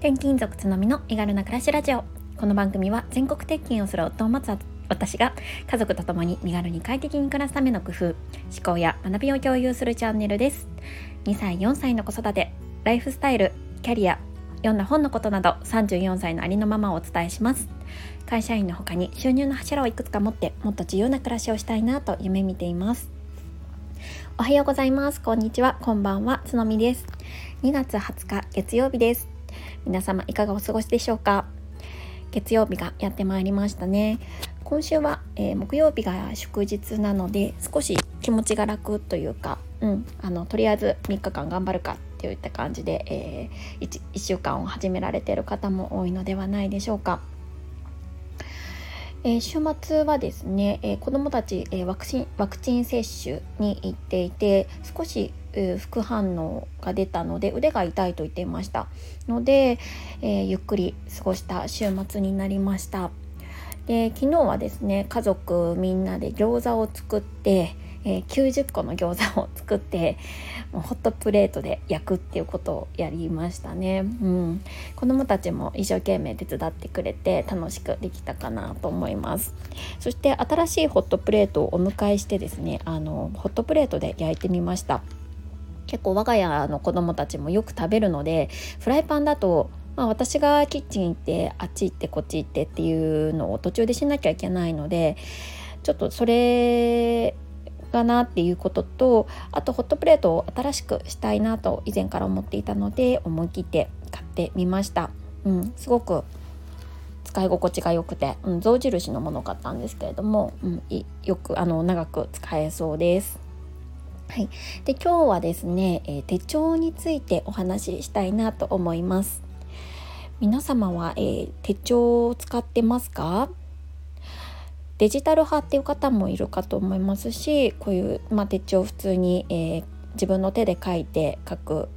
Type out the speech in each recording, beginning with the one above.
転勤族つのみの身軽な暮らしラジオ。この番組は全国転勤をする夫を待つ私が家族と共に身軽に快適に暮らすための工夫思考や学びを共有するチャンネルです。2歳4歳の子育てライフスタイルキャリア読んだ本のことなど34歳のありのままをお伝えします。会社員の他に収入の柱をいくつか持ってもっと自由な暮らしをしたいなと夢見ています。おはようございます。こんにちは。こんばんは。つのみです。2月20日月曜日です。皆様いかがお過ごしでしょうか？月曜日がやってまいりましたね今週は、えー、木曜日が祝日なので少し気持ちが楽というか、うん、あのとりあえず3日間頑張るかっていった感じで、えー、1, 1週間を始められている方も多いのではないでしょうか。えー、週末はですね、えー、子どもたち、えー、ワクチンワクチン接種に行っていて少し、副反応が出たので腕が痛いと言っていました。ので、えゆっくり過ごした週末になりました。で昨日はですね家族みんなで餃子を作ってえー、90個の餃子を作ってもうホットプレートで焼くっていうことをやりましたね、うん、子どもたちも一生懸命手伝ってくれて楽しくできたかなと思います。そして新しいホットプレートをお迎えしてですねあのホットプレートで焼いてみました。結構我が家の子供たちもよく食べるのでフライパンだとまあ、私がキッチン行ってあっち行ってこっち行ってっていうのを途中でしなきゃいけないのでちょっとそれかなっていうこととあとホットプレートを新しくしたいなと以前から思っていたので思い切って買ってみました、うん、すごく使い心地が良くて、うん、象印のもの買ったんですけれども、うん、よくあの長く使えそうです。はい、で今日はですね、えー、手帳についてお話ししたいなと思います。皆様は、えー、手帳を使ってますか？デジタル派っていう方もいるかと思いますしこういう、まあ、手帳普通に、えー、自分の手で書いて書く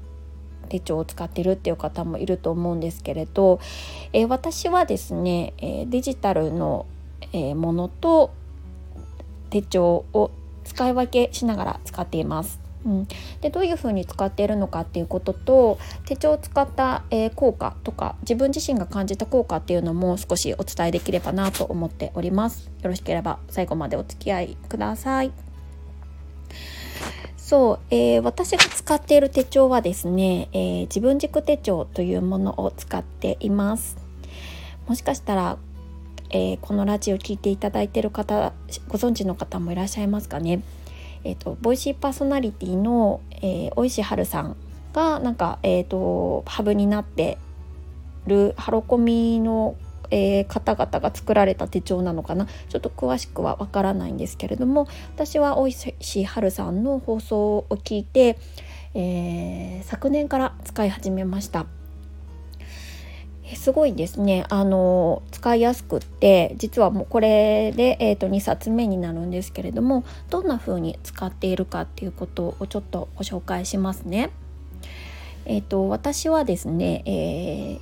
手帳を使ってるっていう方もいると思うんですけれど、えー、私はですね、えー、デジタルの、えものと手帳を使い分けしながら使っています。うん、でどういうふうに使っているのかっていうことと手帳を使った、えー、効果とか自分自身が感じた効果っていうのも少しお伝えできればなと思っております。よろしければ最後までお付き合いください。そう、えー、私が使っている手帳はですね、えー、自分軸手帳というものを使っています。もしかしたらえー、このラジオ聴いていただいてる方ご存知の方もいらっしゃいますかね？えーと、ボイシーパーソナリティの、えー、大石春さんがなんか、えーと、ハブになってるハロコミの、えー、方々が作られた手帳なのかな？ちょっと詳しくはわからないんですけれども私は大石春さんの放送を聞いて、えー、昨年から使い始めました。すごいですねあの使いやすくって実はもうこれで、えーと、2冊目になるんですけれどもどんな風に使っているかっていうことをちょっとご紹介しますね。えーと、私はですね、えー、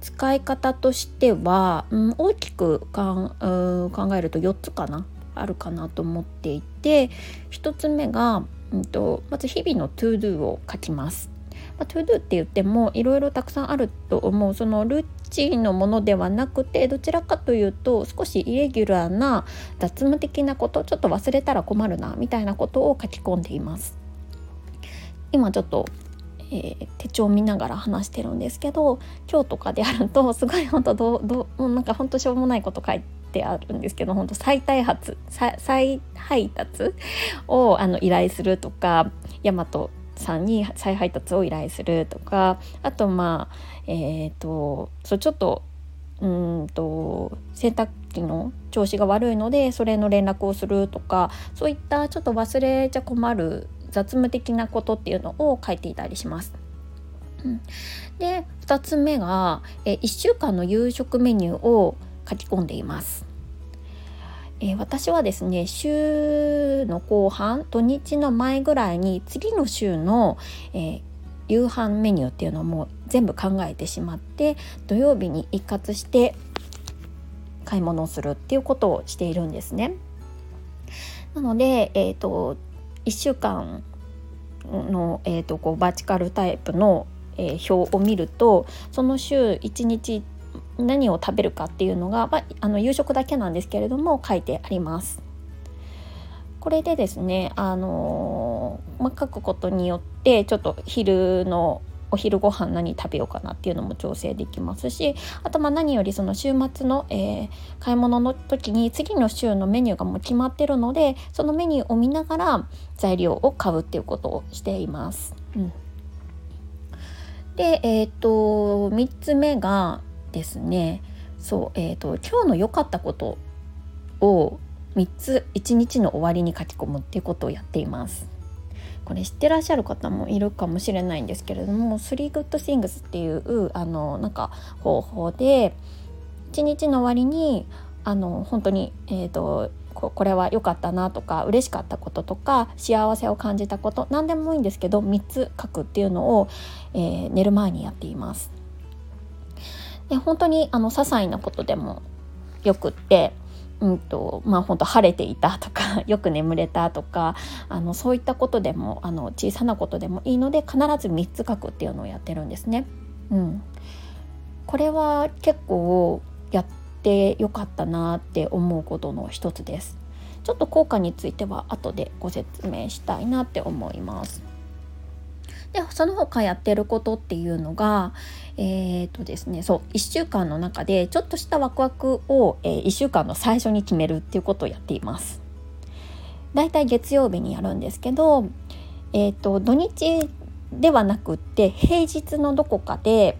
使い方としては、うん、大きくかん考えると4つかなあるかなと思っていて1つ目が、うんとまず日々の ToDo を書きます。まあ、 ToDo って言ってもいろいろたくさんあると思うそのルーチンのものではなくてどちらかというと少しイレギュラーな雑務的なことちょっと忘れたら困るなみたいなことを書き込んでいます。今ちょっとえー、手帳見ながら話してるんですけど今日とかであるとすごい本当どどうなんか本当しょうもないこと書いてあるんですけど本当再開発再配達をあの依頼するとか大和さんに再配達を依頼するとかあとまあえっ、ー、とそうちょっとうんと洗濯機の調子が悪いのでそれの連絡をするとかそういったちょっと忘れちゃ困る雑務的なことっていうのを書いていたりします。うん、で2つ目がえ1週間の夕食メニューを書き込んでいます。えー、私はですね週の後半土日の前ぐらいに次の週の、えー、夕飯メニューっていうのも全部考えてしまって土曜日に一括して買い物をするっていうことをしているんですね。なので、えーと、1週間の、えーと、こうバーチカルタイプのえー、表を見るとその週1日何を食べるかっていうのが、まあ、あの夕食だけなんですけれども書いてあります。これでですね、あの、まあ、書くことによってちょっと昼のお昼ご飯何食べようかなっていうのも調整できますしあとまあ何よりその週末の、えー、買い物の時に次の週のメニューがもう決まってるのでそのメニューを見ながら材料を買うっていうことをしています。うん、で、えっ、と3つ目がですねそう、えーと、今日の良かったことを3つ1日の終わりに書き込むっていうことをやっています。これ知ってらっしゃる方もいるかもしれないんですけれども「3 good things」っていうあのなんか方法で一日の終わりにあの本当に、えーと、これは良かったなとか嬉しかったこととか幸せを感じたこと何でもいいんですけど3つ書くっていうのを、えー、寝る前にやっています。で本当にあの些細なことでもよくってうんとまあ本当晴れていたとか よく眠れたとかあのそういったことでもあの小さなことでもいいので必ず3つ書くっていうのをやってるんですね。うん、これは結構やってよかったなって思うことの一つです。ちょっと効果については後でご説明したいなって思います。でその他やってることっていうのがえー、とですねそう1週間の中でちょっとしたワクワクを、えー、1週間の最初に決めるっていうことをやっています。だいたい月曜日にやるんですけど、えーと、土日ではなくって平日のどこかで、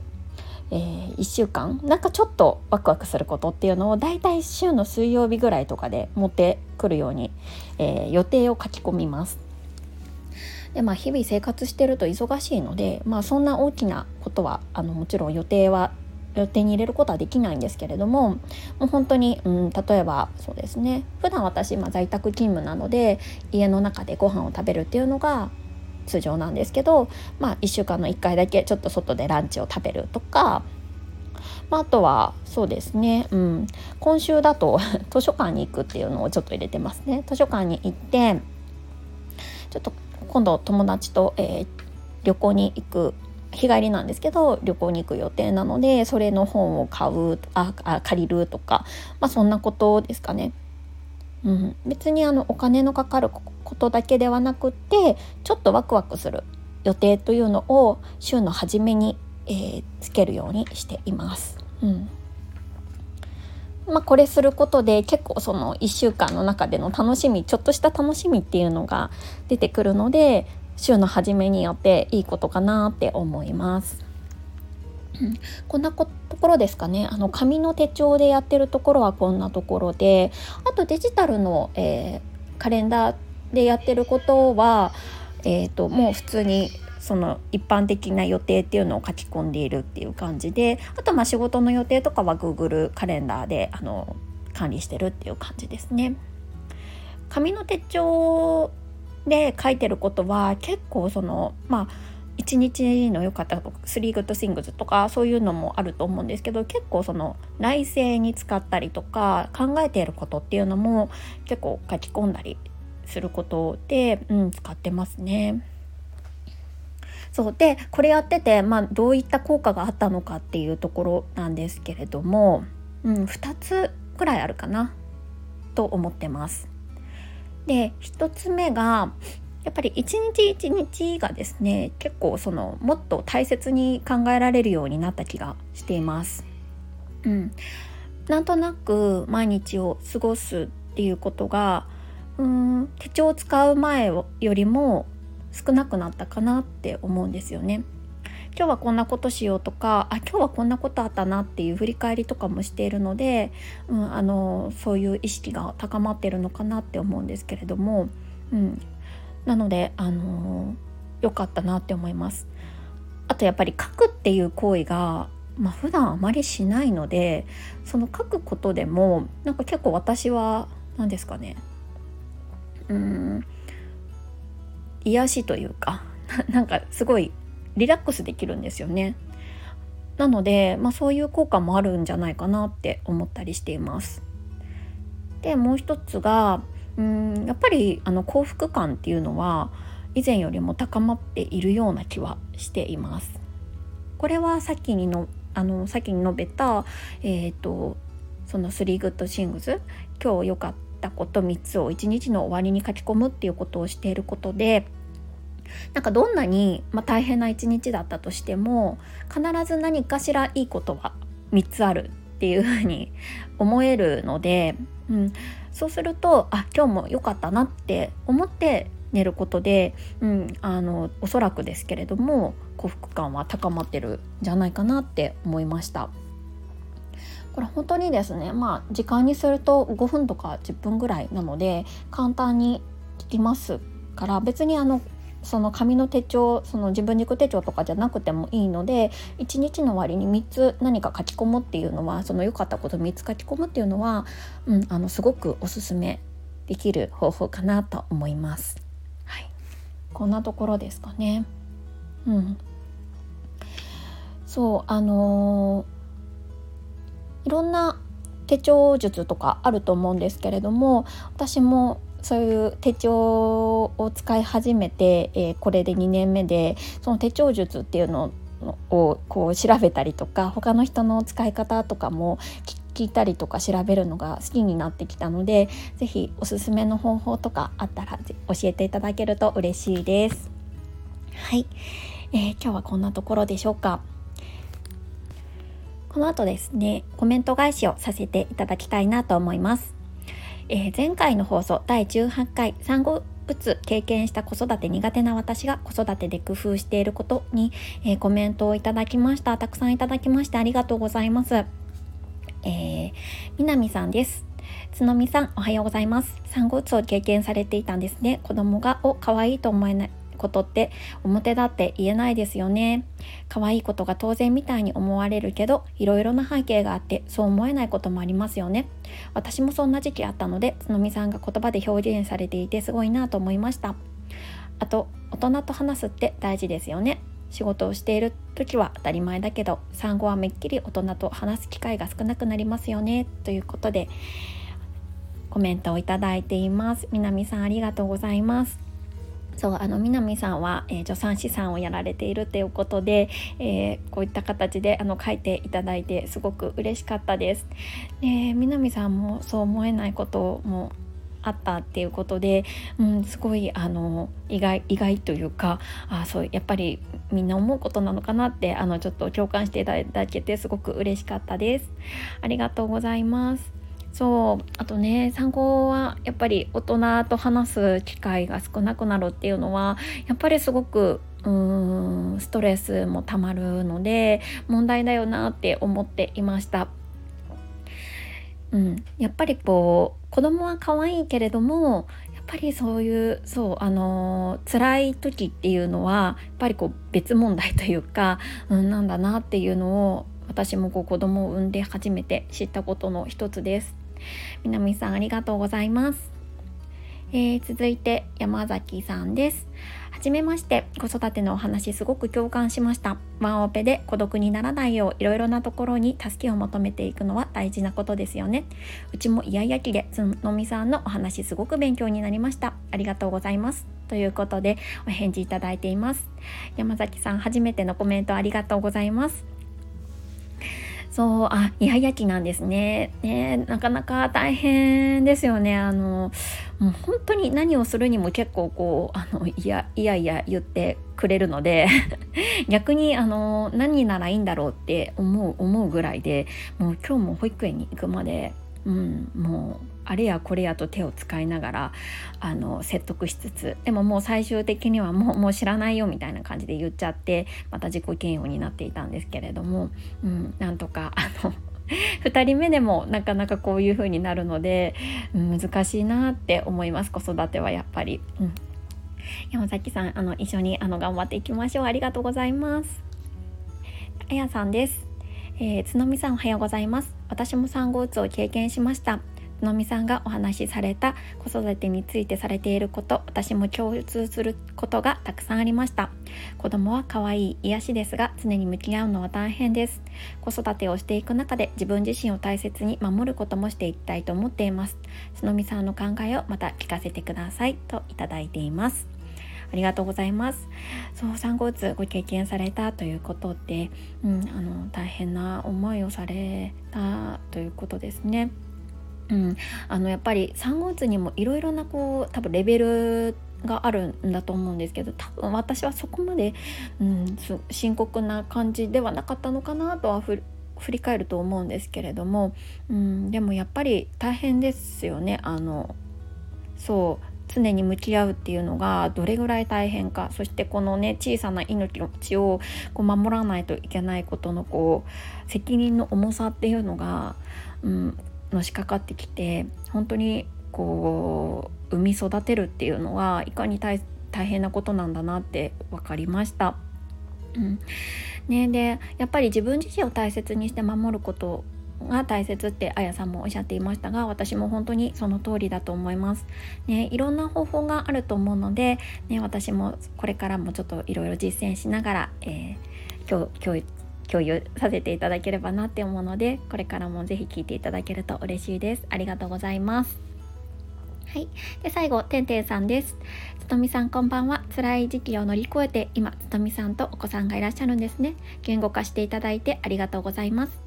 えー、1週間なんかちょっとワクワクすることっていうのをだいたい週の水曜日ぐらいとかで持ってくるように、えー、予定を書き込みます。でまあ日々生活してると忙しいので、まあ、そんな大きなことはあのもちろん予定は予定に入れることはできないんですけれどももう本当に、うん、例えばそうですね。普段私、まあ、在宅勤務なので家の中でご飯を食べるっていうのが通常なんですけど、まあ、1週間の1回だけちょっと外でランチを食べるとか、まあ、あとはそうですね、うん、今週だと 図書館に行くっていうのをちょっと入れてますね。図書館に行ってちょっと今度友達と、えー、旅行に行く日帰りなんですけど旅行に行く予定なのでそれの本を買うああ借りるとか、まあ、そんなことですかね。うん、別にあのお金のかかることだけではなくってちょっとワクワクする予定というのを週の初めに、えー、つけるようにしています。うんまあ、これすることで結構その1週間の中での楽しみちょっとした楽しみっていうのが出てくるので週の初めによっていいことかなって思います。こんなところですかねあの紙の手帳でやってるところはこんなところであとデジタルの、えー、カレンダーでやってることは、えーともう普通にその一般的な予定っていうのを書き込んでいるっていう感じであとまあ仕事の予定とかは Google カレンダーであの管理してるっていう感じですね。紙の手帳で書いてることは結構そのまあ一日の良かったとか3 good things とかそういうのもあると思うんですけど結構その内政に使ったりとか考えていることっていうのも結構書き込んだりすることで、うん、使ってますね。そうでこれやってて、まあ、どういった効果があったのかっていうところなんですけれども、うん、2つくらいあるかなと思ってます。で1つ目がやっぱり一日一日がですね結構そのもっと大切に考えられるようになった気がしています。うん、なんとなく毎日を過ごすっていうことがうん手帳を使う前よりも少なくなったかなって思うんですよね。今日はこんなことしようとかあ今日はこんなことあったなっていう振り返りとかもしているので、うん、あのそういう意識が高まってるのかなって思うんですけれども、うん、なのであの良かったなって思います。あとやっぱり書くっていう行為がまあ、普段あまりしないのでその書くことでもなんか結構私は何ですかねうん癒しというか なんかすごいリラックスできるんですよね。なので、まあ、そういう効果もあるんじゃないかなって思ったりしています。でもう一つがうんやっぱりあの幸福感っていうのは以前よりも高まっているような気はしています。これはさっきにのあの先に述べた、えーと、その3グッドシングス今日良かったたこと3つを1日の終わりに書き込むっていうことをしていることでなんかどんなに、まあ、大変な一日だったとしても必ず何かしらいいことは3つあるっていうふうに思えるので、うん、そうするとあ今日も良かったなって思って寝ることで、うん、あのおそらくですけれども幸福感は高まってるんじゃないかなって思いました。これ本当にですねまあ時間にすると5分とか10分ぐらいなので簡単に聞きますから別にあのその紙の手帳その自分軸手帳とかじゃなくてもいいので1日の割に3つ何か書き込むっていうのはその良かったこと3つ書き込むっていうのは、うん、あのすごくおすすめできる方法かなと思います。はい、こんなところですかね。うん、そうあのー、いろんな手帳術とかあると思うんですけれども私もそういう手帳を使い始めて、えー、これで2年目でその手帳術っていうのをこう調べたりとか他の人の使い方とかも聞いたりとか調べるのが好きになってきたので是非おすすめの方法とかあったら教えていただけると嬉しいです。はい、えー、今日はこんなところでしょうか。この後ですねコメント返しをさせていただきたいなと思います。えー、前回の放送第18回産後うつ経験した子育て苦手な私が子育てで工夫していることに、えー、コメントをいただきました。たくさんいただきましてありがとうございます。えー、南さんです。つのみさんおはようございます。産後うつを経験されていたんですね。子供がお可愛いと思えない。ことって表だって言えないですよね。可愛いことが当然みたいに思われるけどいろいろな背景があってそう思えないこともありますよね。私もそんな時期あったのでつのみさんが言葉で表現されていてすごいなと思いました。あと大人と話すって大事ですよね。仕事をしている時は当たり前だけど産後はめっきり大人と話す機会が少なくなりますよね。ということでコメントをいただいています。南さんありがとうございます。そうあの南さんは、えー、助産師さんをやられているということで、えー、こういった形であの書いていただいてすごく嬉しかったです。で南さんもそう思えないこともあったっていうことで、うん、すごいあの意外意外というかあそうやっぱりみんな思うことなのかなってあのちょっと共感していただけてすごく嬉しかったです。ありがとうございます。そうあとね産後はやっぱり大人と話す機会が少なくなるっていうのはやっぱりすごくうーんストレスもたまるので問題だよなって思っていました。うん、やっぱりこう子供は可愛いけれどもやっぱりそういうそうあの辛い時っていうのはやっぱりこう別問題というか、うん、なんだなっていうのを私もこう子供を産んで初めて知ったことの一つです。南さんありがとうございます。えー、続いて山崎さんです。はじめまして、子育てのお話すごく共感しました。ワンオペで孤独にならないよういろいろなところに助けを求めていくのは大事なことですよね。うちもイヤイヤ期でつのみさんのお話すごく勉強になりました。ありがとうございます。ということでお返事いただいています。山崎さん初めてのコメントありがとうございます。そうあイヤイヤ期なんですね。ねなかなか大変ですよね。あのもう本当に何をするにも結構こうあのいやいやいや言ってくれるので 逆にあの何ならいいんだろうって思う思うぐらいでもう今日も保育園に行くまで、うん、もうあれやこれやと手を使いながらあの説得しつつでももう最終的にはもうもう知らないよみたいな感じで言っちゃってまた自己嫌悪になっていたんですけれども、うん、なんとかあの 2人目でもなかなかこういう風になるので、うん、難しいなって思います子育てはやっぱり。うん、山崎さんあの一緒にあの頑張っていきましょうありがとうございます。あやさんです。えー、つのみさんおはようございます。私も産後うつを経験しました。のみさんがお話しされた子育てについてされていること私も共通することがたくさんありました。子供は可愛い癒しですが常に向き合うのは大変です。子育てをしていく中で自分自身を大切に守ることもしていきたいと思っています。つのみさんの考えをまた聞かせてくださいといただいています。ありがとうございます。そう産後うつご経験されたということで、うん、あの大変な思いをされたということですね。うん、あのやっぱり産後うつにもいろいろなこう多分レベルがあるんだと思うんですけど多分私はそこまで、うん、深刻な感じではなかったのかなとは振り返ると思うんですけれども、うん、でもやっぱり大変ですよね。あのそう常に向き合うっていうのがどれぐらい大変か。そしてこのね小さな命をこう守らないといけないことのこう責任の重さっていうのが、うん、のしかかってきて本当にこう産み育てるっていうのはいかに大変なことなんだなって分かりました。うんね、でやっぱり自分自身を大切にして守ることが大切ってあやさんもおっしゃっていましたが私も本当にその通りだと思います。ね、いろんな方法があると思うので、ね、私もこれからもちょっといろいろ実践しながら、えー、今日今日共有させていただければなって思うのでこれからもぜひ聞いていただけると嬉しいですありがとうございますはい。で、最後、てんてんさんです。つとみさん、こんばんは。辛い時期を乗り越えて、今、つとみさんとお子さんがいらっしゃるんですね。言語化していただいてありがとうございます。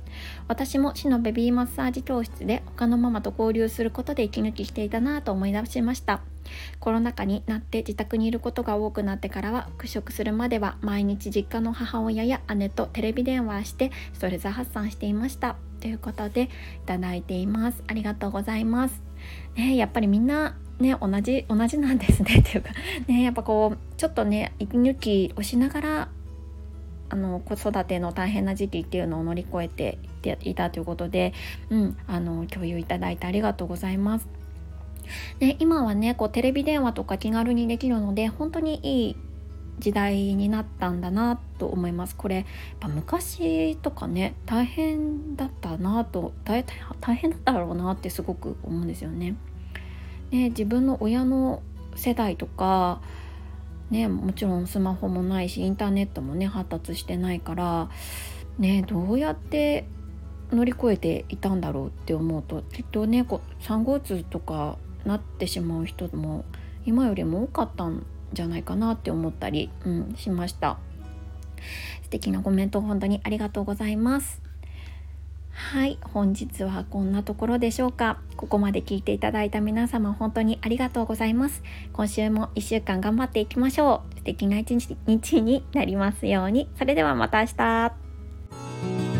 私も市のベビーマッサージ教室で他のママと交流することで息抜きしていたなと思い出しました。コロナ禍になって自宅にいることが多くなってからは復職するまでは毎日実家の母親や姉とテレビ電話してストレス発散していました。ということでいただいています。ありがとうございます。ねやっぱりみんなね同じ同じなんですね。っていうかねやっぱこうちょっとね息抜きをしながらあの子育ての大変な時期っていうのを乗り越えていたということで、うん、あの共有いただいてありがとうございます。で今はねこうテレビ電話とか気軽にできるので本当にいい時代になったんだなと思いますこれやっぱ昔とかね大変だったなと大変だったろうなってすごく思うんですよね。ね自分の親の世代とかねもちろんスマホもないしインターネットもね発達してないからねどうやって乗り越えていたんだろうって思うときっとねこう産後うつとかなってしまう人も今よりも多かったんじゃないかなって思ったり、うん、しました。素敵なコメント本当にありがとうございます。はい本日はこんなところでしょうか。ここまで聞いていただいた皆様本当にありがとうございます。今週も1週間頑張っていきましょう。素敵な一日になりますように。それではまた明日。